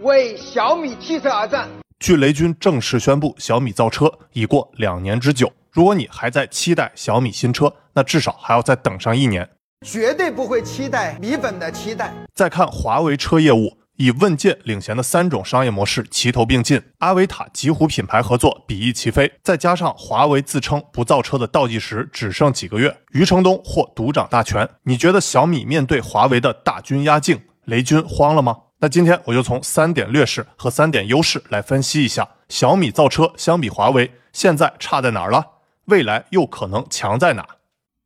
为小米汽车而战。据雷军正式宣布，小米造车已过两年之久。如果你还在期待小米新车，那至少还要再等上一年。绝对不会期待米粉的期待。再看华为车业务，以问界领衔的三种商业模式齐头并进，阿维塔、极狐品牌合作比翼齐飞，再加上华为自称不造车的倒计时只剩几个月，余承东或独掌大权。你觉得小米面对华为的大军压境，雷军慌了吗？那今天我就从三点劣势和三点优势来分析一下小米造车相比华为现在差在哪儿了，未来又可能强在哪？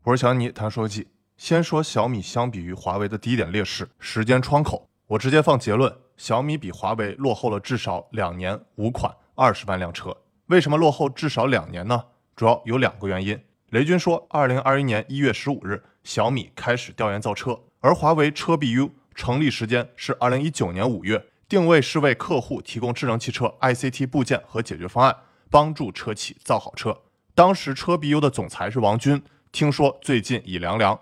我是小尼谈说机。先说小米相比于华为的第一点劣势，时间窗口。我直接放结论：小米比华为落后了至少两年五款二十万辆车。为什么落后至少两年呢？主要有两个原因。雷军说，二零二一年一月十五日，小米开始调研造车，而华为车 BU 成立时间是二零一九年五月，定位是为客户提供智能汽车 ICT 部件和解决方案，帮助车企造好车。当时车 BU 的总裁是王军，听说最近已凉凉。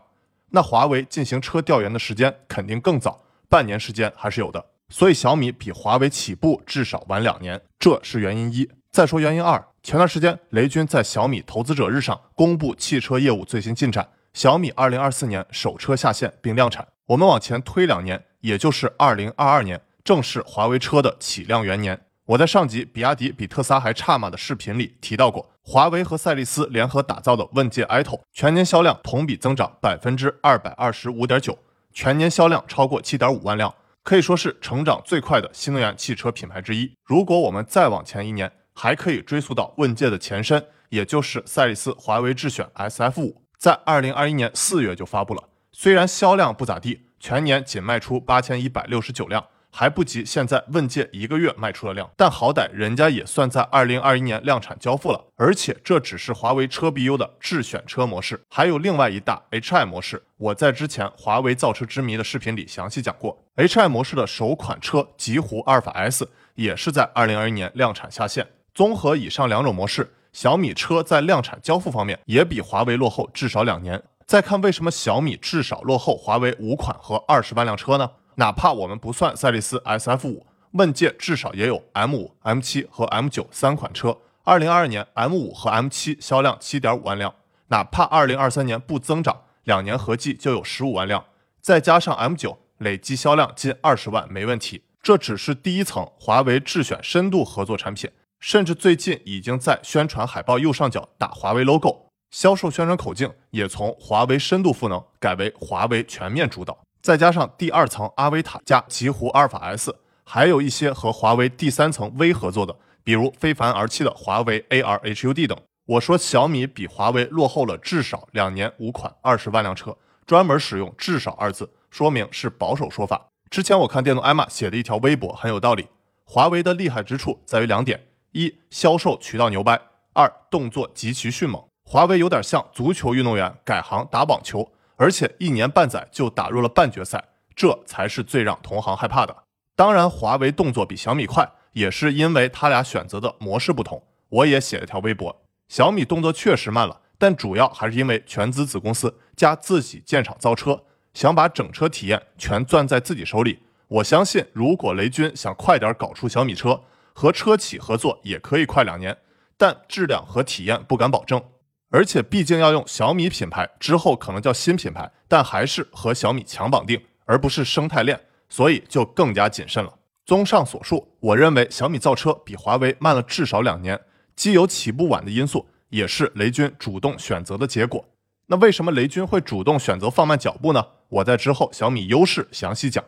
那华为进行车调研的时间肯定更早，半年时间还是有的，所以小米比华为起步至少晚两年，这是原因一。再说原因二，前段时间雷军在小米投资者日上公布汽车业务最新进展，小米二零二四年首车下线并量产，我们往前推两年，也就是二零二二年，正是华为车的起量元年。我在上集比亚迪比特斯拉还差吗的视频里提到过，华为和赛力斯联合打造的问界 iTo 全年销量同比增长百分之二百二十五点九，全年销量超过七点五万辆，可以说是成长最快的新能源汽车品牌之一。如果我们再往前一年，还可以追溯到问界的前身，也就是赛力斯华为智选 SF 五，在二零二一年四月就发布了，虽然销量不咋地，全年仅卖出八千一百六十九辆。还不及现在问界一个月卖出的量，但好歹人家也算在二零二一年量产交付了，而且这只是华为车 BU 的智选车模式，还有另外一大 HI 模式。我在之前华为造车之谜的视频里详细讲过，HI 模式的首款车极狐阿尔法 S 也是在二零二一年量产下线。综合以上两种模式，小米车在量产交付方面也比华为落后至少两年。再看为什么小米至少落后华为五款和二十万辆车呢？哪怕我们不算赛力斯 SF 五，问界至少也有 M 五、M 七和 M 九三款车。二零二二年 M 五和 M 七销量七点五万辆，哪怕二零二三年不增长，两年合计就有十五万辆，再加上 M 九，累计销量近二十万没问题。这只是第一层华为智选深度合作产品，甚至最近已经在宣传海报右上角打华为 logo，销售宣传口径也从华为深度赋能改为华为全面主导。再加上第二层阿维塔加极狐阿尔法 S，还有一些和华为第三层微合作的，比如非凡而栖的华为 AR HUD 等。我说小米比华为落后了至少两年五款二十万辆车，专门使用“至少”二字，说明是保守说法。之前我看电动艾玛写的一条微博很有道理。华为的厉害之处在于两点：一、销售渠道牛掰；二、动作极其迅猛。华为有点像足球运动员改行打网球。而且一年半载就打入了半决赛，这才是最让同行害怕的。当然，华为动作比小米快，也是因为他俩选择的模式不同。我也写了条微博，小米动作确实慢了，但主要还是因为全资子公司加自己建厂造车，想把整车体验全攥在自己手里。我相信，如果雷军想快点搞出小米车，和车企合作也可以快两年，但质量和体验不敢保证。而且毕竟要用小米品牌，之后可能叫新品牌，但还是和小米强绑定，而不是生态链，所以就更加谨慎了。综上所述，我认为小米造车比华为慢了至少两年，既有起步晚的因素，也是雷军主动选择的结果。那为什么雷军会主动选择放慢脚步呢？我在之后小米优势详细讲。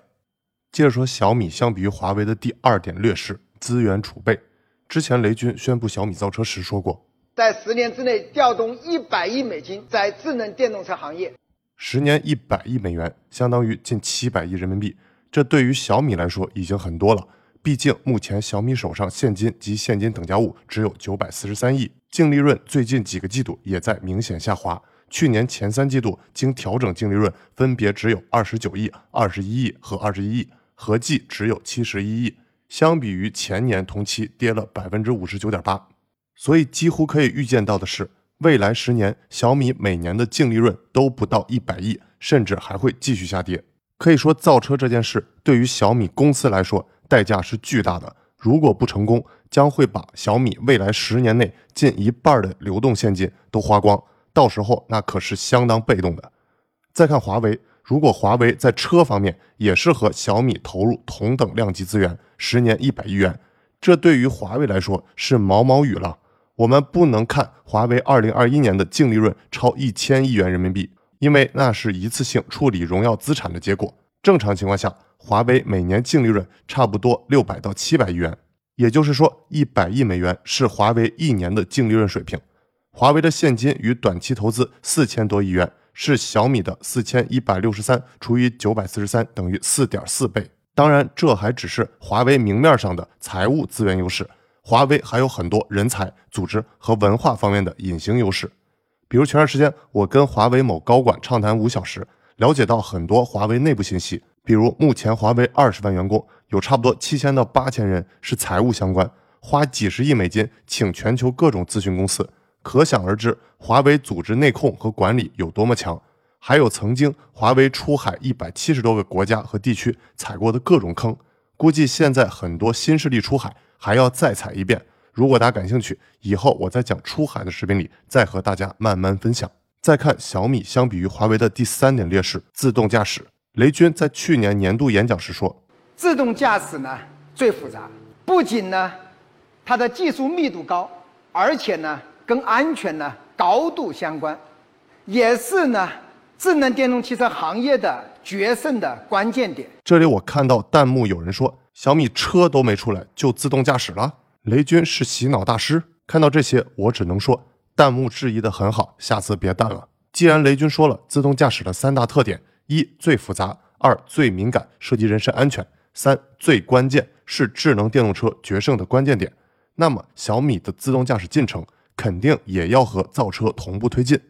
接着说小米相比于华为的第二点劣势：资源储备。之前雷军宣布小米造车时说过。在十年之内调动一百亿美金在智能电动车行业，十年一百亿美元，相当于近七百亿人民币。这对于小米来说已经很多了。毕竟目前小米手上现金及现金等价物只有九百四十三亿，净利润最近几个季度也在明显下滑。去年前三季度经调整净利润分别只有二十九亿、二十一亿和二十一亿，合计只有七十一亿，相比于前年同期跌了百分之五十九点八。所以几乎可以预见到的是，未来十年小米每年的净利润都不到一百亿，甚至还会继续下跌。可以说，造车这件事对于小米公司来说，代价是巨大的。如果不成功，将会把小米未来十年内近一半的流动现金都花光，到时候那可是相当被动的。再看华为，如果华为在车方面也是和小米投入同等量级资源，十年一百亿元，这对于华为来说是毛毛雨了。我们不能看华为二零二一年的净利润超一千亿元人民币，因为那是一次性处理荣耀资产的结果。正常情况下，华为每年净利润差不多六百到七百亿元，也就是说，一百亿美元是华为一年的净利润水平。华为的现金与短期投资四千多亿元，是小米的四千一百六十三除以九百四十三等于四点四倍。当然，这还只是华为明面上的财务资源优势。华为还有很多人才、组织和文化方面的隐形优势，比如前段时间我跟华为某高管畅谈五小时，了解到很多华为内部信息，比如目前华为二十万员工，有差不多七千到八千人是财务相关，花几十亿美金请全球各种咨询公司，可想而知华为组织内控和管理有多么强。还有曾经华为出海一百七十多个国家和地区踩过的各种坑，估计现在很多新势力出海。还要再踩一遍。如果大家感兴趣，以后我在讲出海的视频里再和大家慢慢分享。再看小米相比于华为的第三点劣势——自动驾驶。雷军在去年年度演讲时说：“自动驾驶呢最复杂，不仅呢它的技术密度高，而且呢跟安全呢高度相关，也是呢智能电动汽车行业的决胜的关键点。”这里我看到弹幕有人说。小米车都没出来就自动驾驶了？雷军是洗脑大师。看到这些，我只能说弹幕质疑的很好，下次别弹了。既然雷军说了自动驾驶的三大特点：一、最复杂；二、最敏感，涉及人身安全；三、最关键，是智能电动车决胜的关键点。那么小米的自动驾驶进程肯定也要和造车同步推进。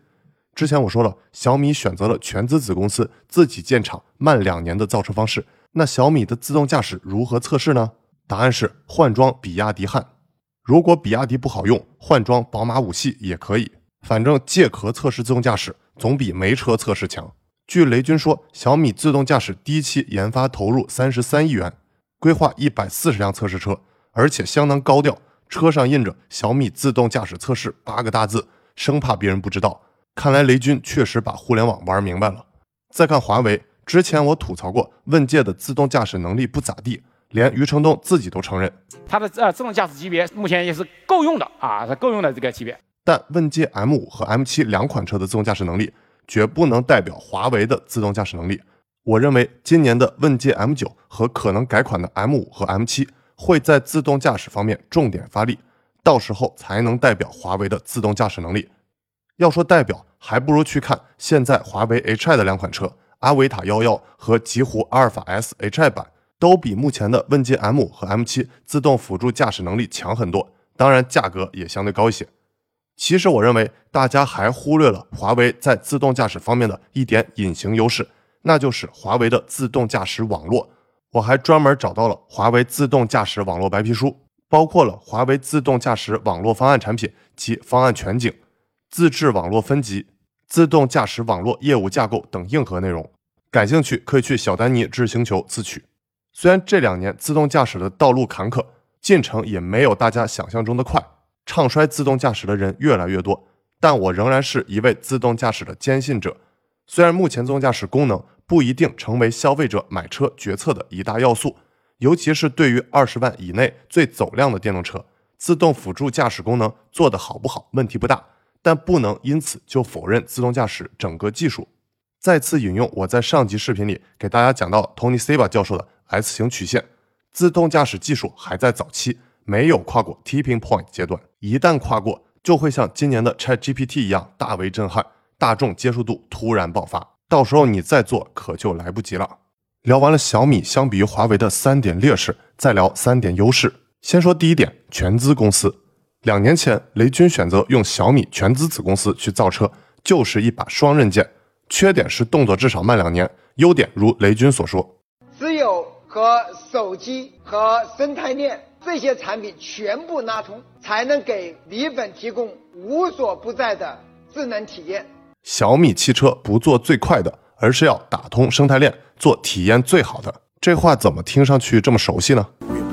之前我说了，小米选择了全资子公司自己建厂慢两年的造车方式。那小米的自动驾驶如何测试呢？答案是换装比亚迪汉。如果比亚迪不好用，换装宝马五系也可以。反正借壳测试自动驾驶总比没车测试强。据雷军说，小米自动驾驶第一期研发投入三十三亿元，规划一百四十辆测试车，而且相当高调，车上印着“小米自动驾驶测试”八个大字，生怕别人不知道。看来雷军确实把互联网玩明白了。再看华为。之前我吐槽过问界的自动驾驶能力不咋地，连余承东自己都承认，它的呃自动驾驶级别目前也是够用的啊，是够用的这个级别。但问界 M5 和 M7 两款车的自动驾驶能力，绝不能代表华为的自动驾驶能力。我认为今年的问界 M9 和可能改款的 M5 和 M7 会在自动驾驶方面重点发力，到时候才能代表华为的自动驾驶能力。要说代表，还不如去看现在华为 Hi 的两款车。阿维塔幺幺和极狐阿尔法 S Hi 版都比目前的问界 M 和 M7 自动辅助驾驶能力强很多，当然价格也相对高一些。其实我认为大家还忽略了华为在自动驾驶方面的一点隐形优势，那就是华为的自动驾驶网络。我还专门找到了华为自动驾驶网络白皮书，包括了华为自动驾驶网络方案产品及方案全景、自制网络分级。自动驾驶网络业务架构等硬核内容，感兴趣可以去小丹尼知识星球自取。虽然这两年自动驾驶的道路坎坷，进程也没有大家想象中的快，唱衰自动驾驶的人越来越多，但我仍然是一位自动驾驶的坚信者。虽然目前自动驾驶功能不一定成为消费者买车决策的一大要素，尤其是对于二十万以内最走量的电动车，自动辅助驾驶功能做得好不好问题不大。但不能因此就否认自动驾驶整个技术。再次引用我在上集视频里给大家讲到 Tony Seba 教授的 S 型曲线，自动驾驶技术还在早期，没有跨过 Tipping Point 阶段。一旦跨过，就会像今年的 Chat GPT 一样大为震撼，大众接受度突然爆发，到时候你再做可就来不及了。聊完了小米相比于华为的三点劣势，再聊三点优势。先说第一点，全资公司。两年前，雷军选择用小米全资子公司去造车，就是一把双刃剑。缺点是动作至少慢两年，优点如雷军所说，只有和手机和生态链这些产品全部拉通，才能给米粉提供无所不在的智能体验。小米汽车不做最快的，而是要打通生态链，做体验最好的。这话怎么听上去这么熟悉呢？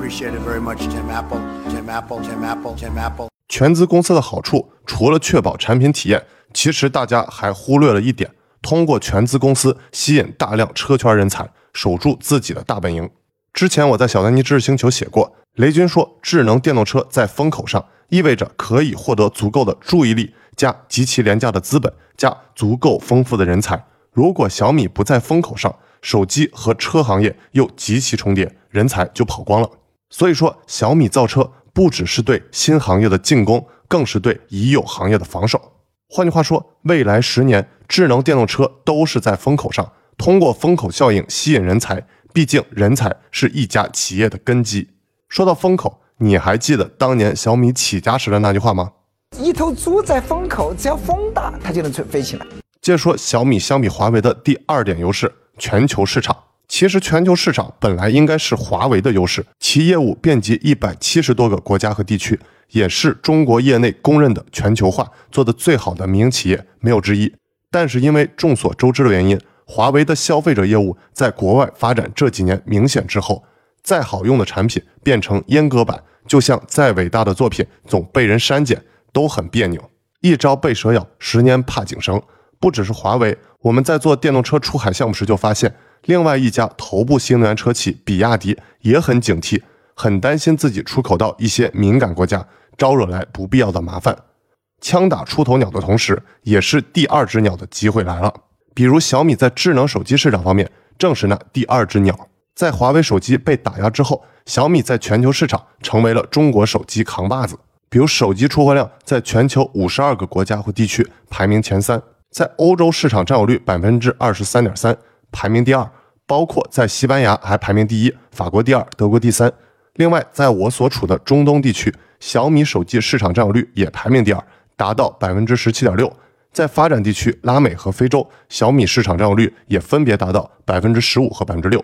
Share it very much, Tim Apple. Tim Apple, Tim Apple, Tim Apple. 全资公司的好处，除了确保产品体验，其实大家还忽略了一点：通过全资公司吸引大量车圈人才，守住自己的大本营。之前我在小丹尼知识星球写过，雷军说，智能电动车在风口上，意味着可以获得足够的注意力，加极其廉价的资本，加足够丰富的人才。如果小米不在风口上，手机和车行业又极其重叠，人才就跑光了。所以说，小米造车不只是对新行业的进攻，更是对已有行业的防守。换句话说，未来十年智能电动车都是在风口上，通过风口效应吸引人才。毕竟，人才是一家企业的根基。说到风口，你还记得当年小米起家时的那句话吗？一头猪在风口，只要风大，它就能吹飞起来。接着说小米相比华为的第二点优势：全球市场。其实，全球市场本来应该是华为的优势，其业务遍及一百七十多个国家和地区，也是中国业内公认的全球化做得最好的民营企业，没有之一。但是因为众所周知的原因，华为的消费者业务在国外发展这几年明显滞后，再好用的产品变成阉割版，就像再伟大的作品总被人删减，都很别扭。一朝被蛇咬，十年怕井绳。不只是华为，我们在做电动车出海项目时就发现，另外一家头部新能源车企比亚迪也很警惕，很担心自己出口到一些敏感国家，招惹来不必要的麻烦。枪打出头鸟的同时，也是第二只鸟的机会来了。比如小米在智能手机市场方面，正是那第二只鸟。在华为手机被打压之后，小米在全球市场成为了中国手机扛把子。比如手机出货量在全球五十二个国家或地区排名前三，在欧洲市场占有率百分之二十三点三，排名第二。包括在西班牙还排名第一，法国第二，德国第三。另外，在我所处的中东地区，小米手机市场占有率也排名第二，达到百分之十七点六。在发展地区拉美和非洲，小米市场占有率也分别达到百分之十五和百分之六。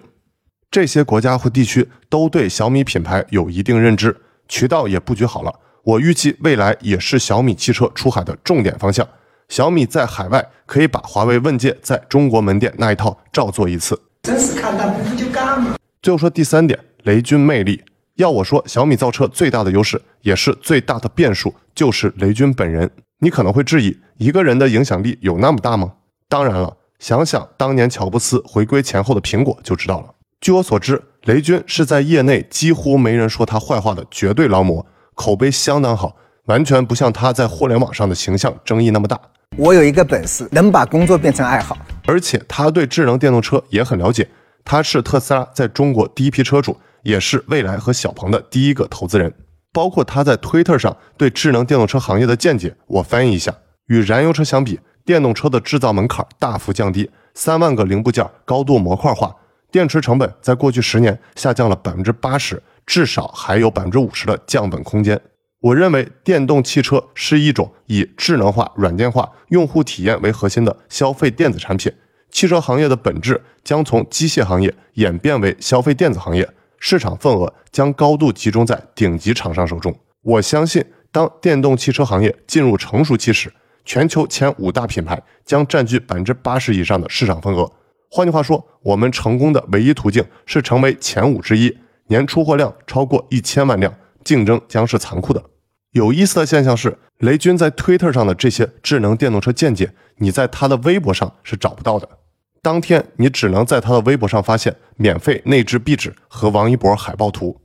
这些国家或地区都对小米品牌有一定认知，渠道也布局好了。我预计未来也是小米汽车出海的重点方向。小米在海外可以把华为问界在中国门店那一套照做一次。真是看到不服就干嘛。最后说第三点，雷军魅力。要我说，小米造车最大的优势，也是最大的变数，就是雷军本人。你可能会质疑，一个人的影响力有那么大吗？当然了，想想当年乔布斯回归前后的苹果就知道了。据我所知，雷军是在业内几乎没人说他坏话的绝对劳模，口碑相当好，完全不像他在互联网上的形象争议那么大。我有一个本事，能把工作变成爱好。而且他对智能电动车也很了解，他是特斯拉在中国第一批车主，也是蔚来和小鹏的第一个投资人。包括他在推特上对智能电动车行业的见解，我翻译一下：与燃油车相比，电动车的制造门槛大幅降低，三万个零部件高度模块化，电池成本在过去十年下降了百分之八十，至少还有百分之五十的降本空间。我认为电动汽车是一种以智能化、软件化、用户体验为核心的消费电子产品。汽车行业的本质将从机械行业演变为消费电子行业，市场份额将高度集中在顶级厂商手中。我相信，当电动汽车行业进入成熟期时，全球前五大品牌将占据百分之八十以上的市场份额。换句话说，我们成功的唯一途径是成为前五之一，年出货量超过一千万辆，竞争将是残酷的。有意思的现象是，雷军在推特上的这些智能电动车见解，你在他的微博上是找不到的。当天你只能在他的微博上发现免费内置壁纸和王一博海报图。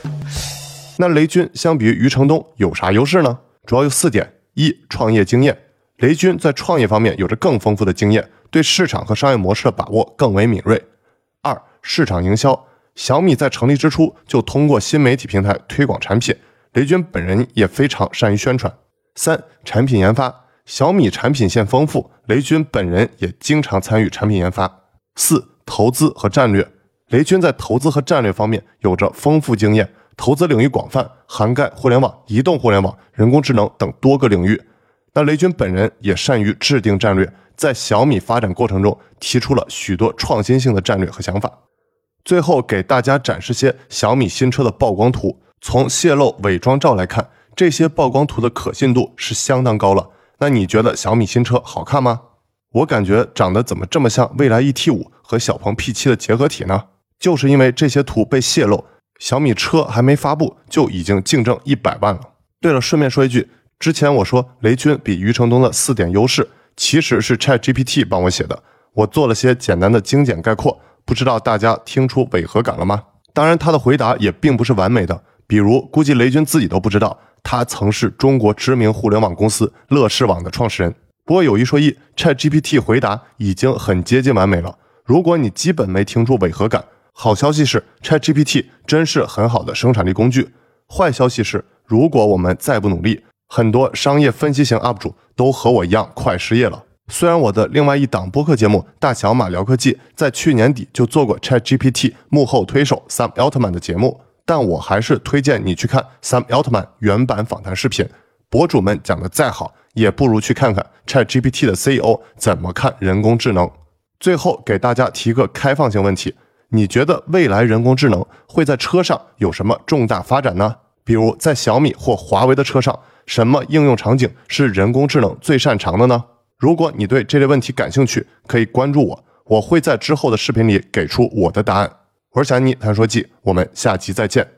那雷军相比于余承东有啥优势呢？主要有四点：一、创业经验，雷军在创业方面有着更丰富的经验，对市场和商业模式的把握更为敏锐；二、市场营销，小米在成立之初就通过新媒体平台推广产品。雷军本人也非常善于宣传。三、产品研发，小米产品线丰富，雷军本人也经常参与产品研发。四、投资和战略，雷军在投资和战略方面有着丰富经验，投资领域广泛，涵盖互联网、移动互联网、人工智能等多个领域。那雷军本人也善于制定战略，在小米发展过程中提出了许多创新性的战略和想法。最后给大家展示些小米新车的曝光图。从泄露伪装照来看，这些曝光图的可信度是相当高了。那你觉得小米新车好看吗？我感觉长得怎么这么像蔚来 ET 五和小鹏 P 七的结合体呢？就是因为这些图被泄露，小米车还没发布就已经净挣一百万了。对了，顺便说一句，之前我说雷军比余承东的四点优势，其实是 Chat GPT 帮我写的，我做了些简单的精简概括，不知道大家听出违和感了吗？当然，他的回答也并不是完美的，比如估计雷军自己都不知道，他曾是中国知名互联网公司乐视网的创始人。不过有一说一，Chat GPT 回答已经很接近完美了。如果你基本没听出违和感，好消息是 ChatGPT 真是很好的生产力工具。坏消息是，如果我们再不努力，很多商业分析型 UP 主都和我一样快失业了。虽然我的另外一档播客节目《大小马聊科技》在去年底就做过 ChatGPT 幕后推手 Sam Altman 的节目，但我还是推荐你去看 Sam Altman 原版访谈视频。博主们讲的再好，也不如去看看 ChatGPT 的 CEO 怎么看人工智能。最后给大家提个开放性问题：你觉得未来人工智能会在车上有什么重大发展呢？比如在小米或华为的车上，什么应用场景是人工智能最擅长的呢？如果你对这类问题感兴趣，可以关注我，我会在之后的视频里给出我的答案。我是小妮谈说记，我们下期再见。